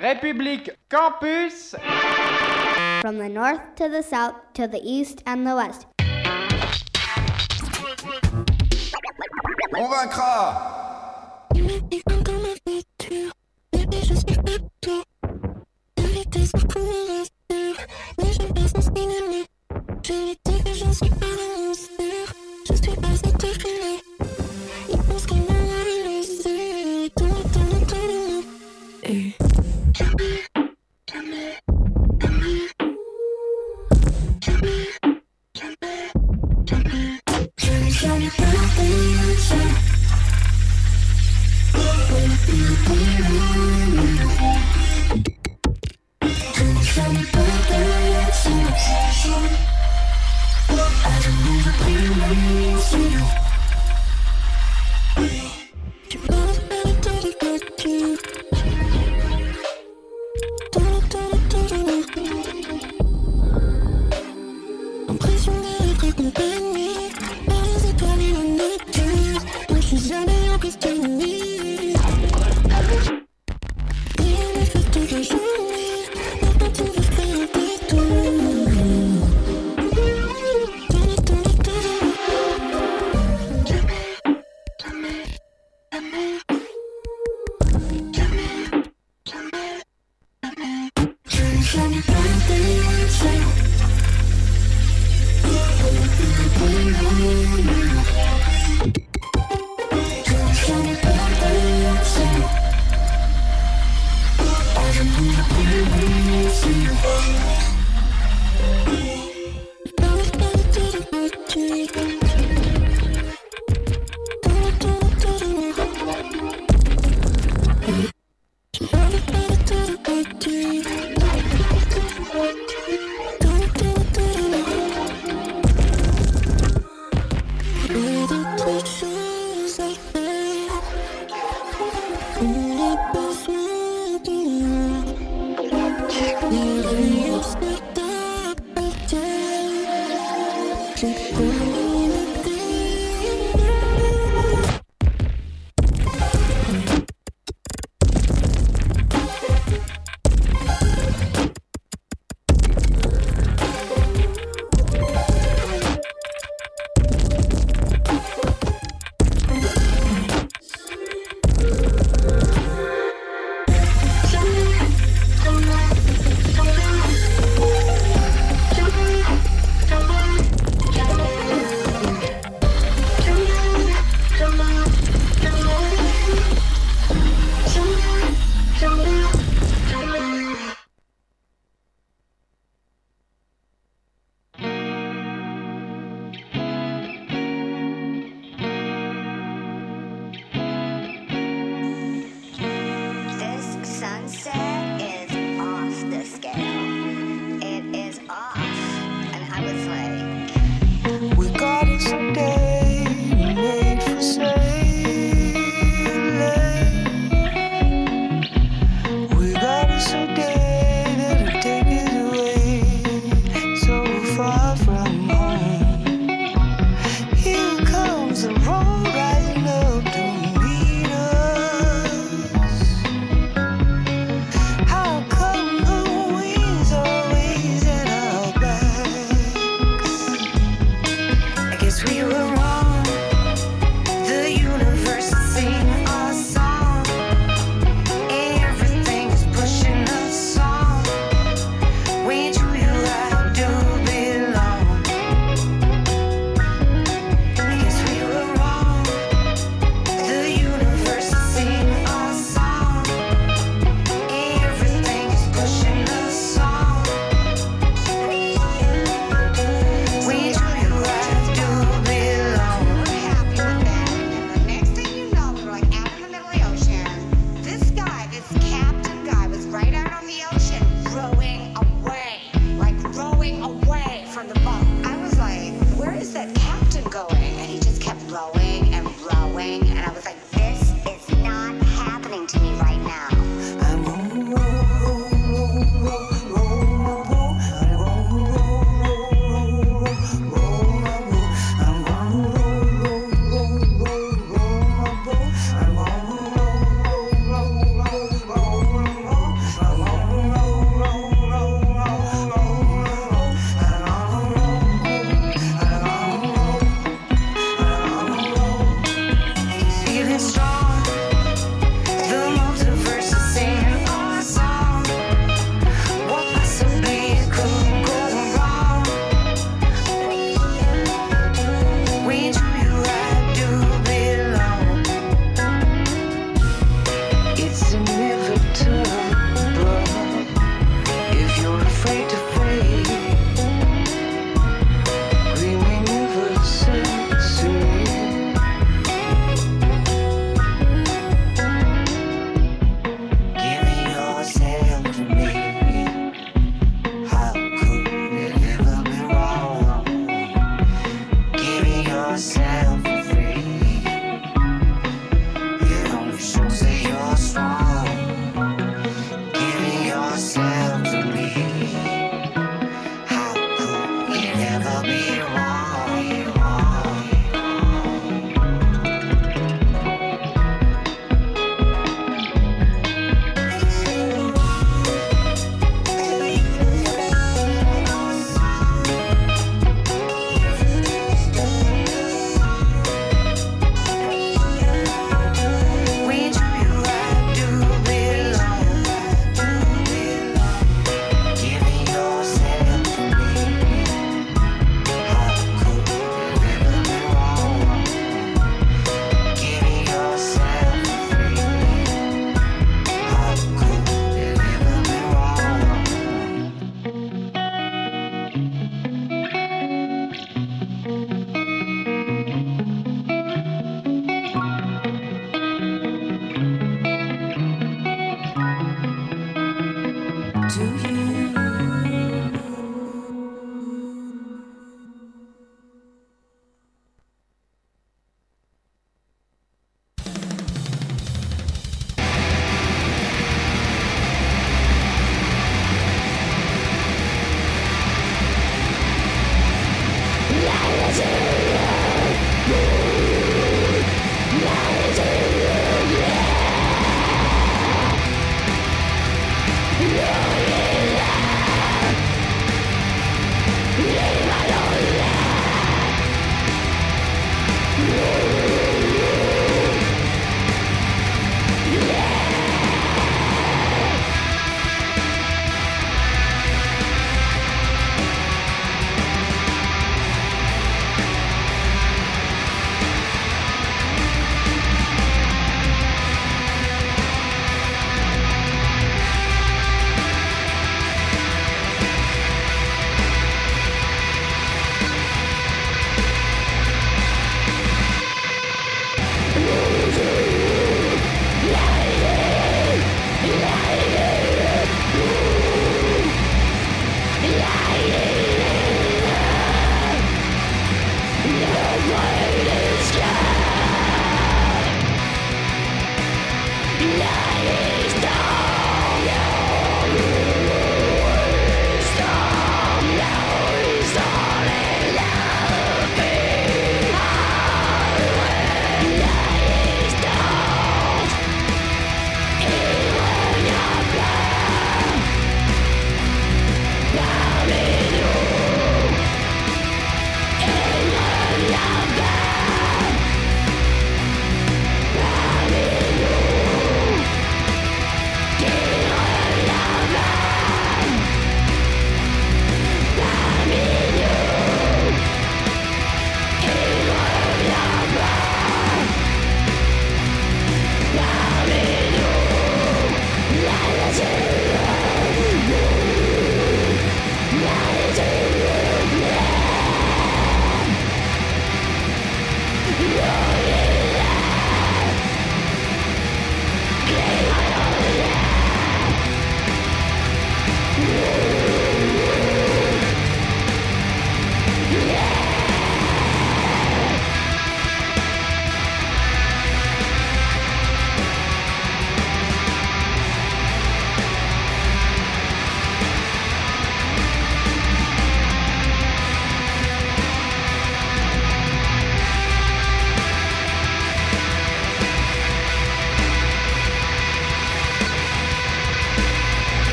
République Campus. From the north to the south, to the east and the west. On vaincra Yes.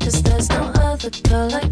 Cause there's no other girl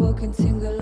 walking single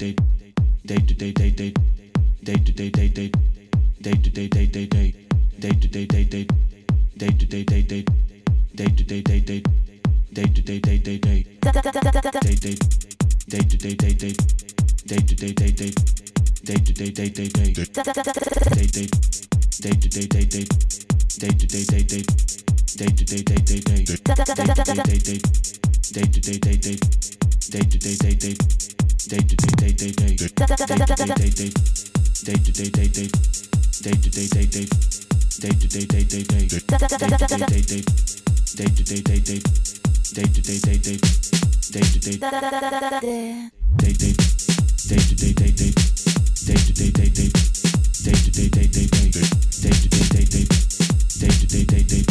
day day to day day day day to day day day day to day day day day day to day day day day to day day day day to day day day day to day day day day day day day to day day day day to day day day day to day day day day day day day to day day day day to day day day day to day day day day day to day day day day day to day day day day day to day day day day day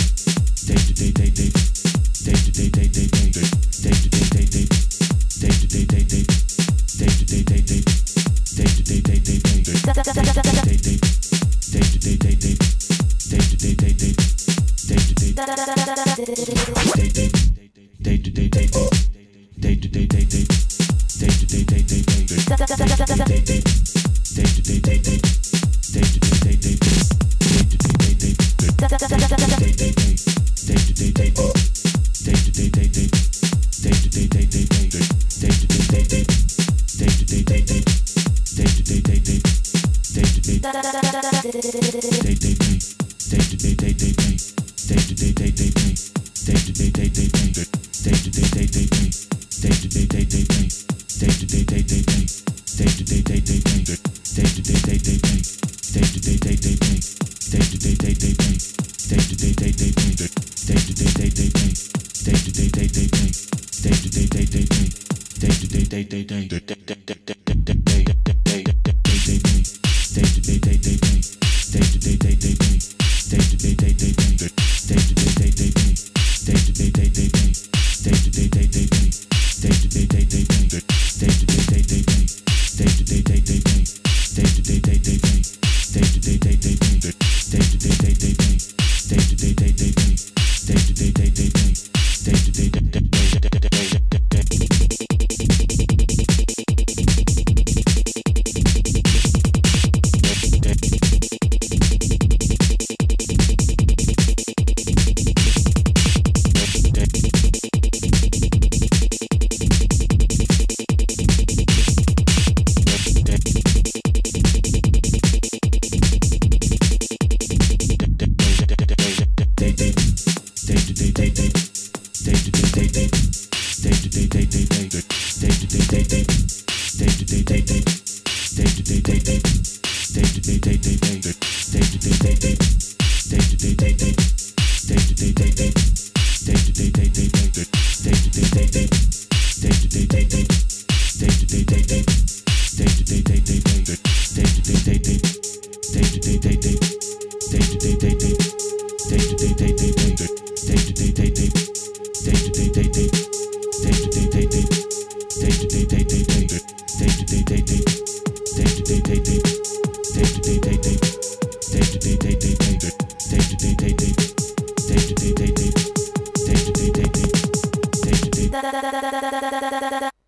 滴滴. day day day day day day day day day day day day day ただただただただただただ。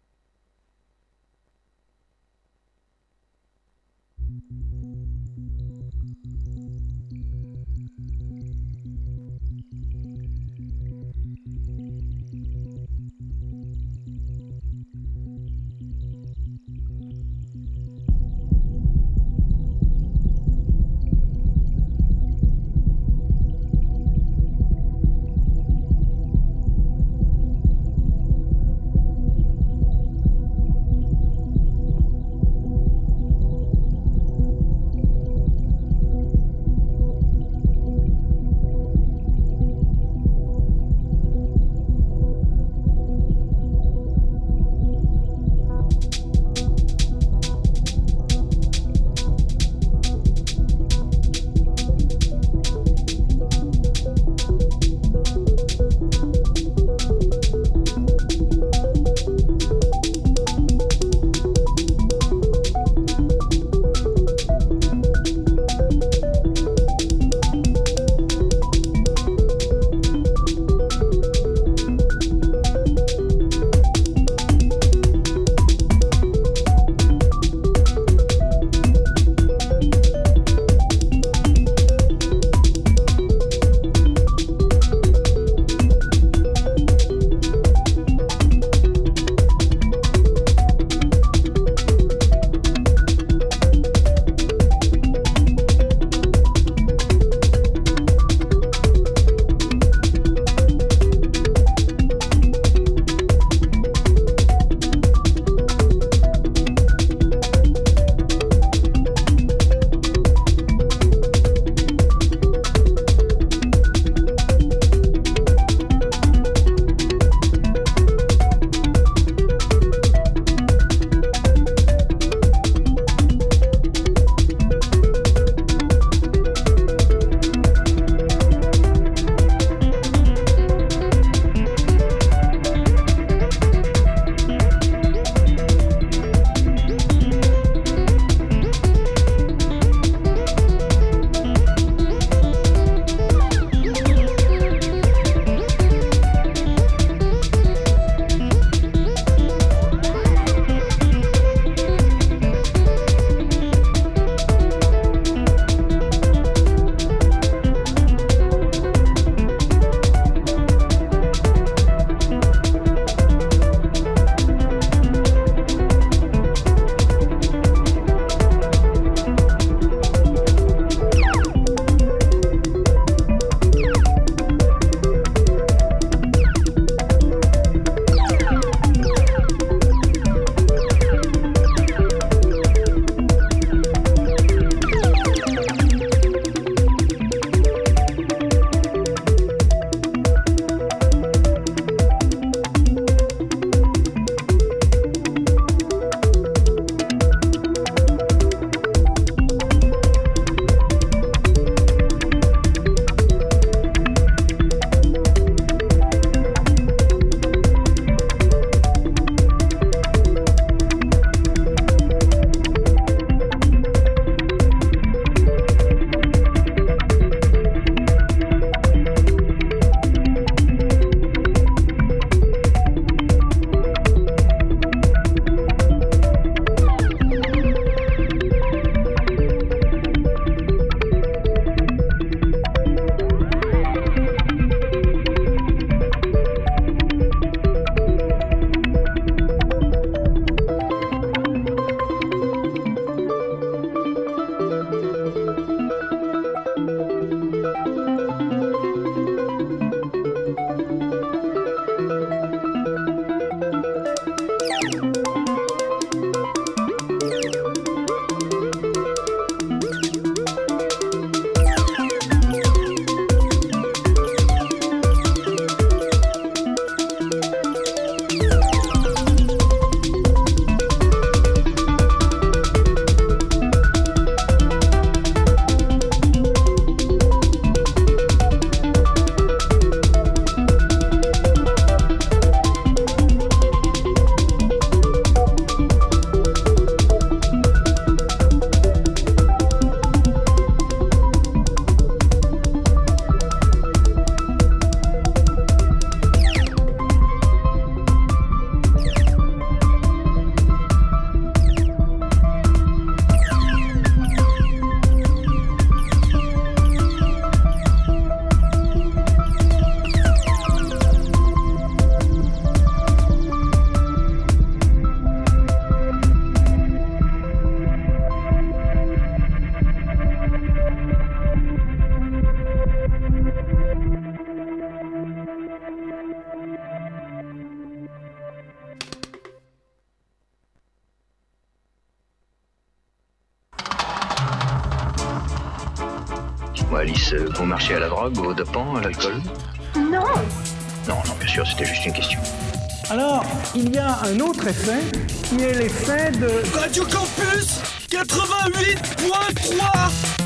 Alice, euh, vous marchez à la drogue, aux dopants, à l'alcool Non Non, non, bien sûr, c'était juste une question. Alors, il y a un autre effet qui est l'effet de. Radio Campus 88.3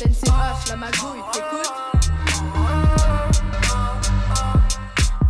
Sensi, raf, la magouille, t'écoutes.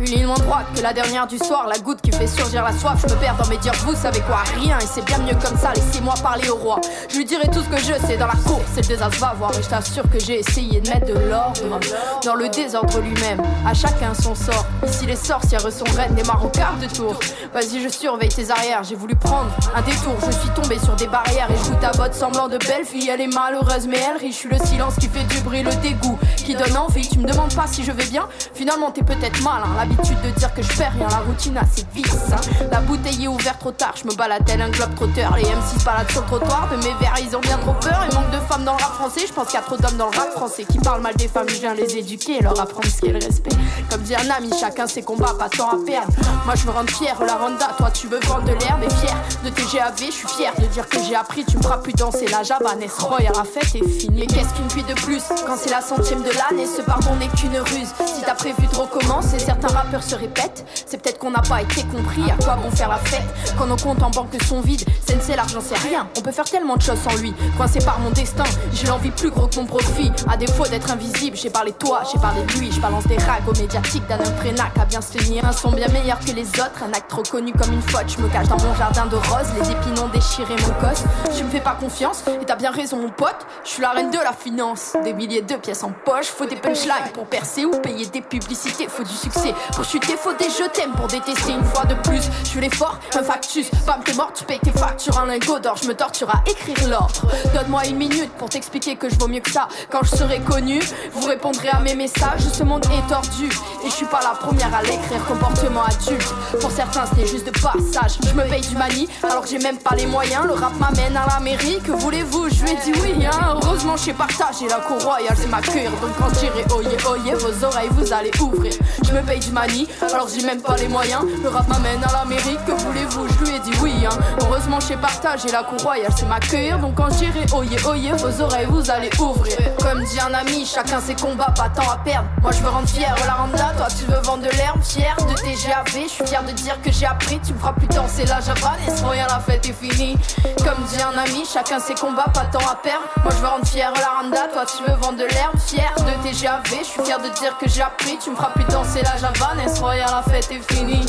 Une ligne moins droite que la dernière du soir, la goutte qui fait surgir la soif. Je me perds dans mes dires, vous savez quoi Rien, et c'est bien mieux comme ça, laissez-moi parler au roi. Je lui dirai tout ce que je sais dans la cour, c'est le désastre, va voir. Et je t'assure que j'ai essayé de mettre de l'ordre dans le désordre lui-même. À chacun son sort. Ici, les sorcières sont reines, au quart de tour. Vas-y, je surveille tes arrières, j'ai voulu prendre un détour. Je suis tombé sur des barrières et je ta botte semblant de belle fille. Elle est malheureuse, mais elle rit. Je suis le silence qui fait du bruit, le dégoût qui donne envie. Tu me demandes pas si je vais bien, finalement, t'es peut-être mal. Hein de dire que je fais rien, la routine a ses. Hein. La bouteille est ouverte trop tard, je me balade tel un globe trotteur. Les M6 baladent sur le trottoir, de mes verres ils ont bien trop peur. Il manque de femmes dans le rap français, je pense qu'il y a trop d'hommes dans le rap français qui parlent mal des femmes. Je viens les éduquer et leur apprendre ce qu'est le respect. Comme dit un ami, chacun ses combats, pas tant à perdre. Moi je veux rendre fier la Randa, toi tu veux vendre de l'herbe et fier de tes GAV. Je suis fier de dire que j'ai appris, tu me feras plus danser la Java. Royal, la fête est finie. Mais qu'est-ce qu'une fille de plus quand c'est la centième de l'année? Ce pardon n'est qu'une ruse. Si t'as prévu de recommencer, certains rappeurs se répètent. C'est peut-être qu'on n'a pas été compris à quoi bon faire la fête quand nos comptes en banque sont vides. Sensei, l'argent c'est rien. On peut faire tellement de choses sans lui. Coincé par mon destin, j'ai l'envie plus gros que mon profit. À défaut d'être invisible, j'ai parlé de toi, j'ai parlé de lui. Je balance des rags aux médiatiques d'un Frenac à bien se tenir. Un son bien meilleur que les autres, un acte trop connu comme une faute. Je me cache dans mon jardin de roses, les épinons déchirés mon coste. Tu me fais pas confiance et t'as bien raison, mon pote. Je suis la reine de la finance. Des milliers de pièces en poche, faut des punchlines pour percer ou payer des publicités. Faut du succès pour chuter, faut des jeter pour détester une fois de plus. Je suis l'effort, un factus. Bam, t'es mort, tu payes tes factures. Un lingot d'or, je me torture à écrire l'ordre. Donne-moi une minute pour t'expliquer que je vaux mieux que ça. Quand je serai connu, vous répondrez à mes messages. Ce monde est tordu et je suis pas la première à l'écrire. Comportement adulte, pour certains c'était juste de passage. Je me paye du mani alors que j'ai même pas les moyens. Le rap m'amène à la mairie, que voulez-vous? Je lui ai dit oui, hein. Heureusement, j'ai partagé la cour royale, c'est ma cure. Donc quand j'irai oye oye, vos oreilles vous allez ouvrir. Je me paye du alors j'ai même pas les moyens. Le rap m'amène à l'Amérique, que voulez-vous? Je lui ai dit oui, hein. Heureusement, j'ai partagé la cour royale, c'est m'accueillir. Donc quand j'irai oye oye, vos oreilles vous allez ouvrir. Comme dit un ami, chacun ses combats, pas tant à perdre. Moi je veux rendre fier la randa, toi tu veux vendre de l'herbe, fier de tes GAV. Je suis fier de dire que j'ai appris, tu me feras plus danser la java, laisse rien, la fête est finie. Comme dit un ami, chacun ses combats, pas tant à perdre. Moi je veux rendre fier la randa, toi tu veux vendre de l'herbe, fier de tes GAV. Je suis fier de dire que j'ai appris, tu me feras plus danser la java, laisse rien, la fête est finie.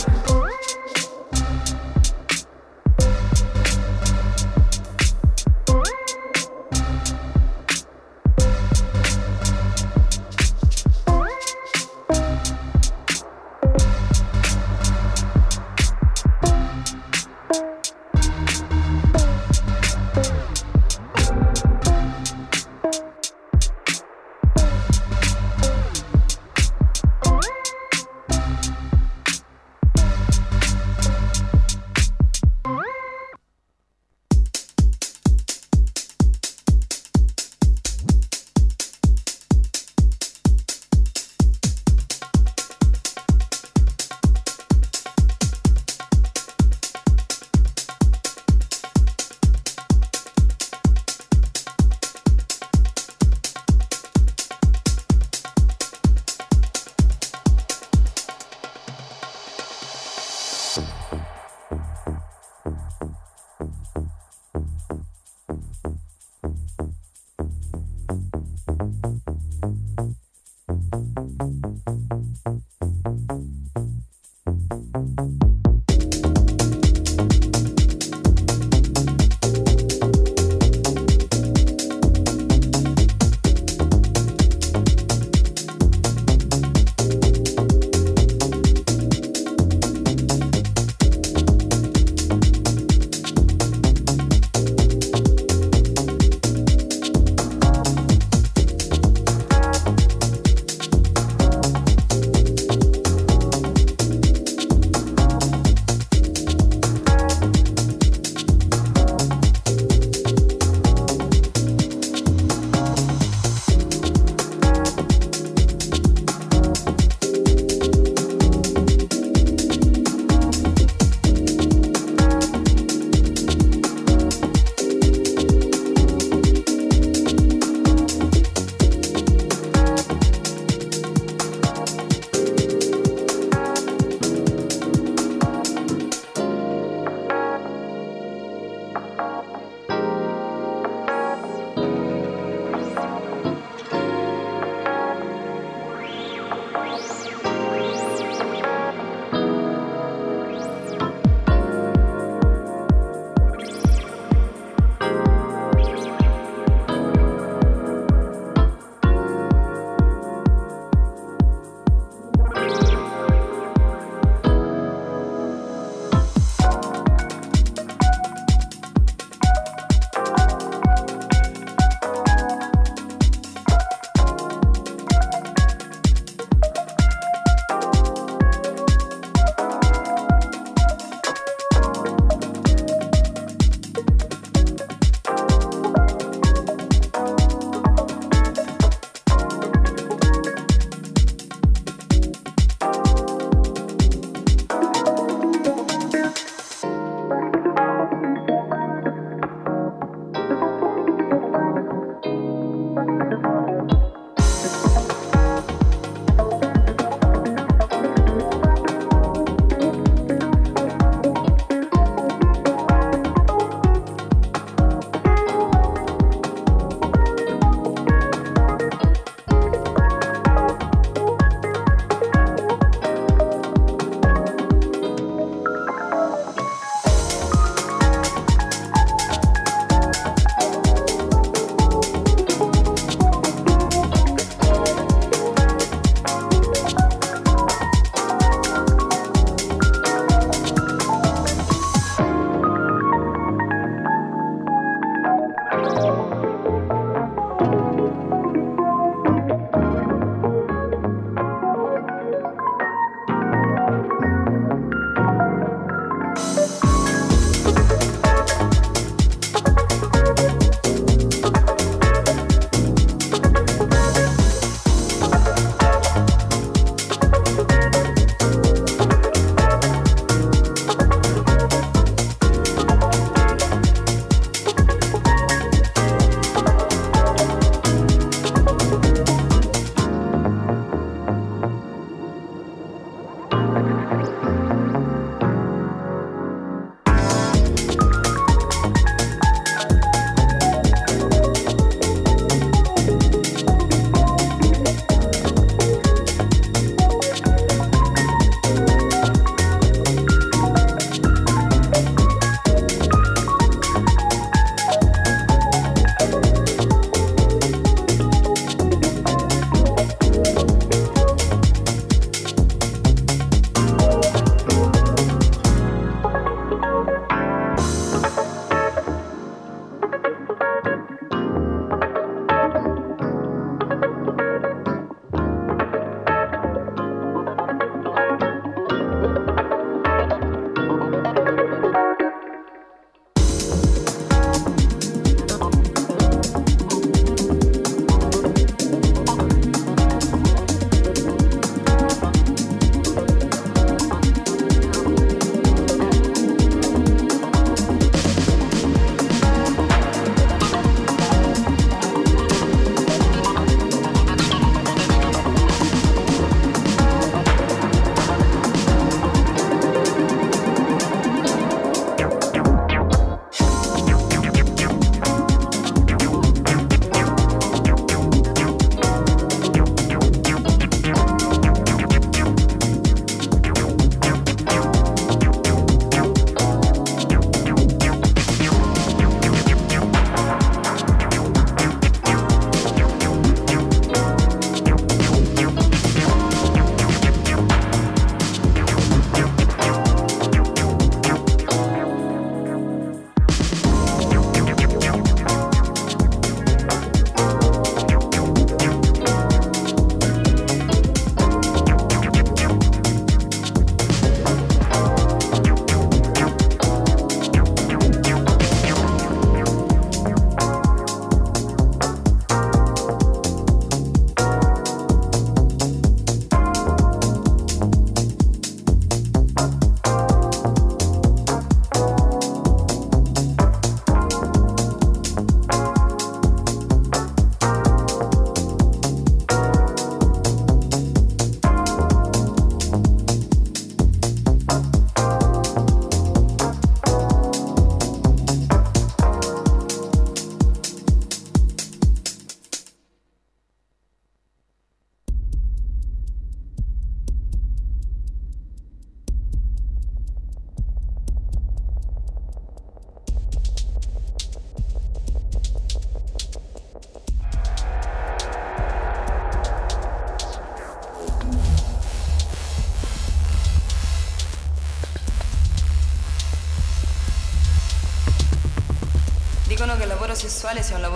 pareció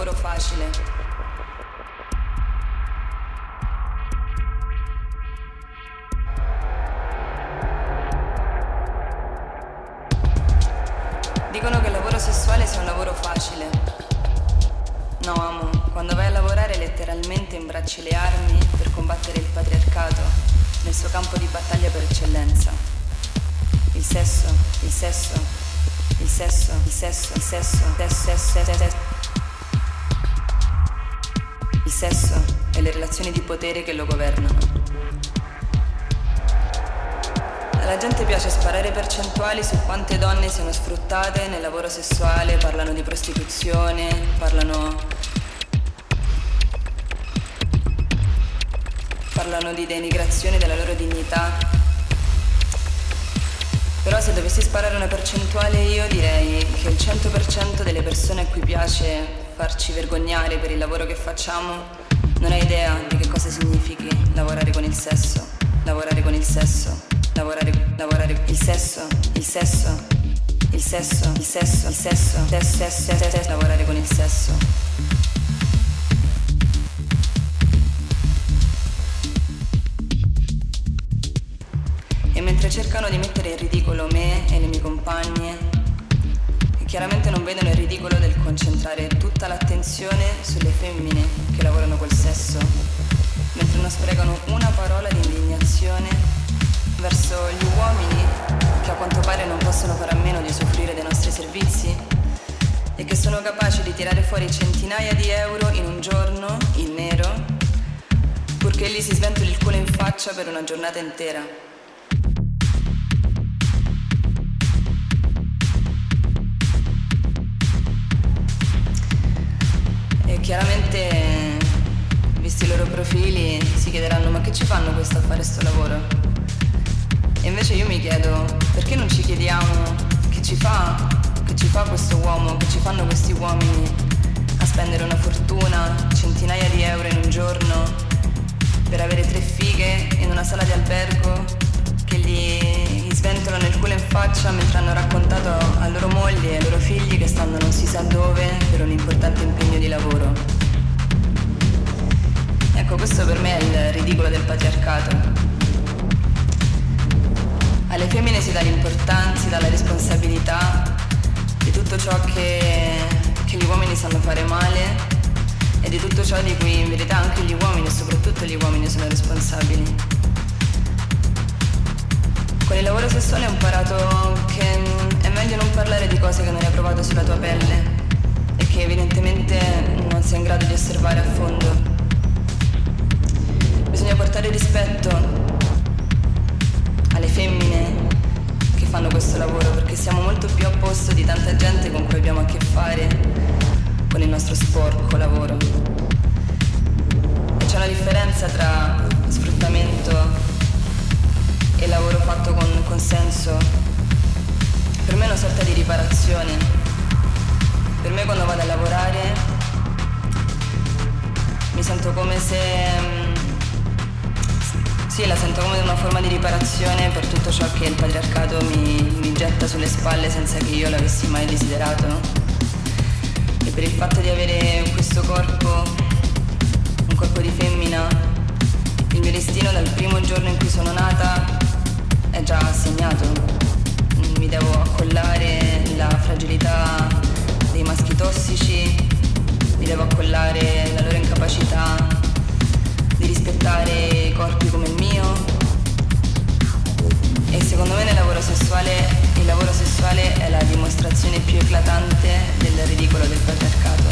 potere che lo governano. Alla gente piace sparare percentuali su quante donne siano sfruttate nel lavoro sessuale, parlano di prostituzione, parlano. parlano di denigrazione della loro dignità. Però se dovessi sparare una percentuale io direi che il 100% delle persone a cui piace farci vergognare per il lavoro che facciamo non ha idea di che cosa significhi lavorare con il sesso, lavorare con il sesso lavorare, lavorare, il sesso, il sesso, il sesso, il sesso, il sesso, il sesso, il sesso, lavorare con il sesso. E mentre cercano di mettere in ridicolo me e le mie compagne, chiaramente non vedono il ridicolo del concentrare tutta l'attenzione sulle femmine che lavorano col sesso, mentre non sprecano una parola di indignazione verso gli uomini che a quanto pare non possono fare a meno di soffrire dei nostri servizi e che sono capaci di tirare fuori centinaia di euro in un giorno, in nero, purché gli si sventoli il culo in faccia per una giornata intera. Chiaramente, visti i loro profili, si chiederanno ma che ci fanno questo a fare sto lavoro? E invece io mi chiedo, perché non ci chiediamo che ci fa, che ci fa questo uomo, che ci fanno questi uomini a spendere una fortuna, centinaia di euro in un giorno, per avere tre fighe in una sala di albergo che gli, sventolano il culo in faccia mentre hanno raccontato a loro mogli e ai loro figli che stanno non si sa dove per un importante impegno di lavoro. Ecco, questo per me è il ridicolo del patriarcato alle femmine si dà l'importanza, si dà la responsabilità di tutto ciò che, che gli uomini sanno fare male e di tutto ciò di cui in verità anche gli uomini soprattutto gli uomini sono responsabili. Con il lavoro sessuale ho imparato che è meglio non parlare di cose che non hai provato sulla tua pelle e che evidentemente non sei in grado di osservare a fondo. Bisogna portare rispetto alle femmine che fanno questo lavoro perché siamo molto più a posto di tanta gente con cui abbiamo a che fare con il nostro sporco lavoro. E c'è una differenza tra sfruttamento e lavoro fatto con consenso. Per me è una sorta di riparazione. Per me quando vado a lavorare mi sento come se mm, sì, la sento come una forma di riparazione per tutto ciò che il patriarcato mi, mi getta sulle spalle senza che io l'avessi mai desiderato. E per il fatto di avere questo corpo, un corpo di femmina, il mio destino dal primo giorno in cui sono nata è già segnato. Mi devo accollare la fragilità dei maschi tossici, mi devo accollare la loro incapacità di rispettare corpi come il mio. E secondo me nel lavoro sessuale il lavoro sessuale è la dimostrazione più eclatante del ridicolo del patriarcato.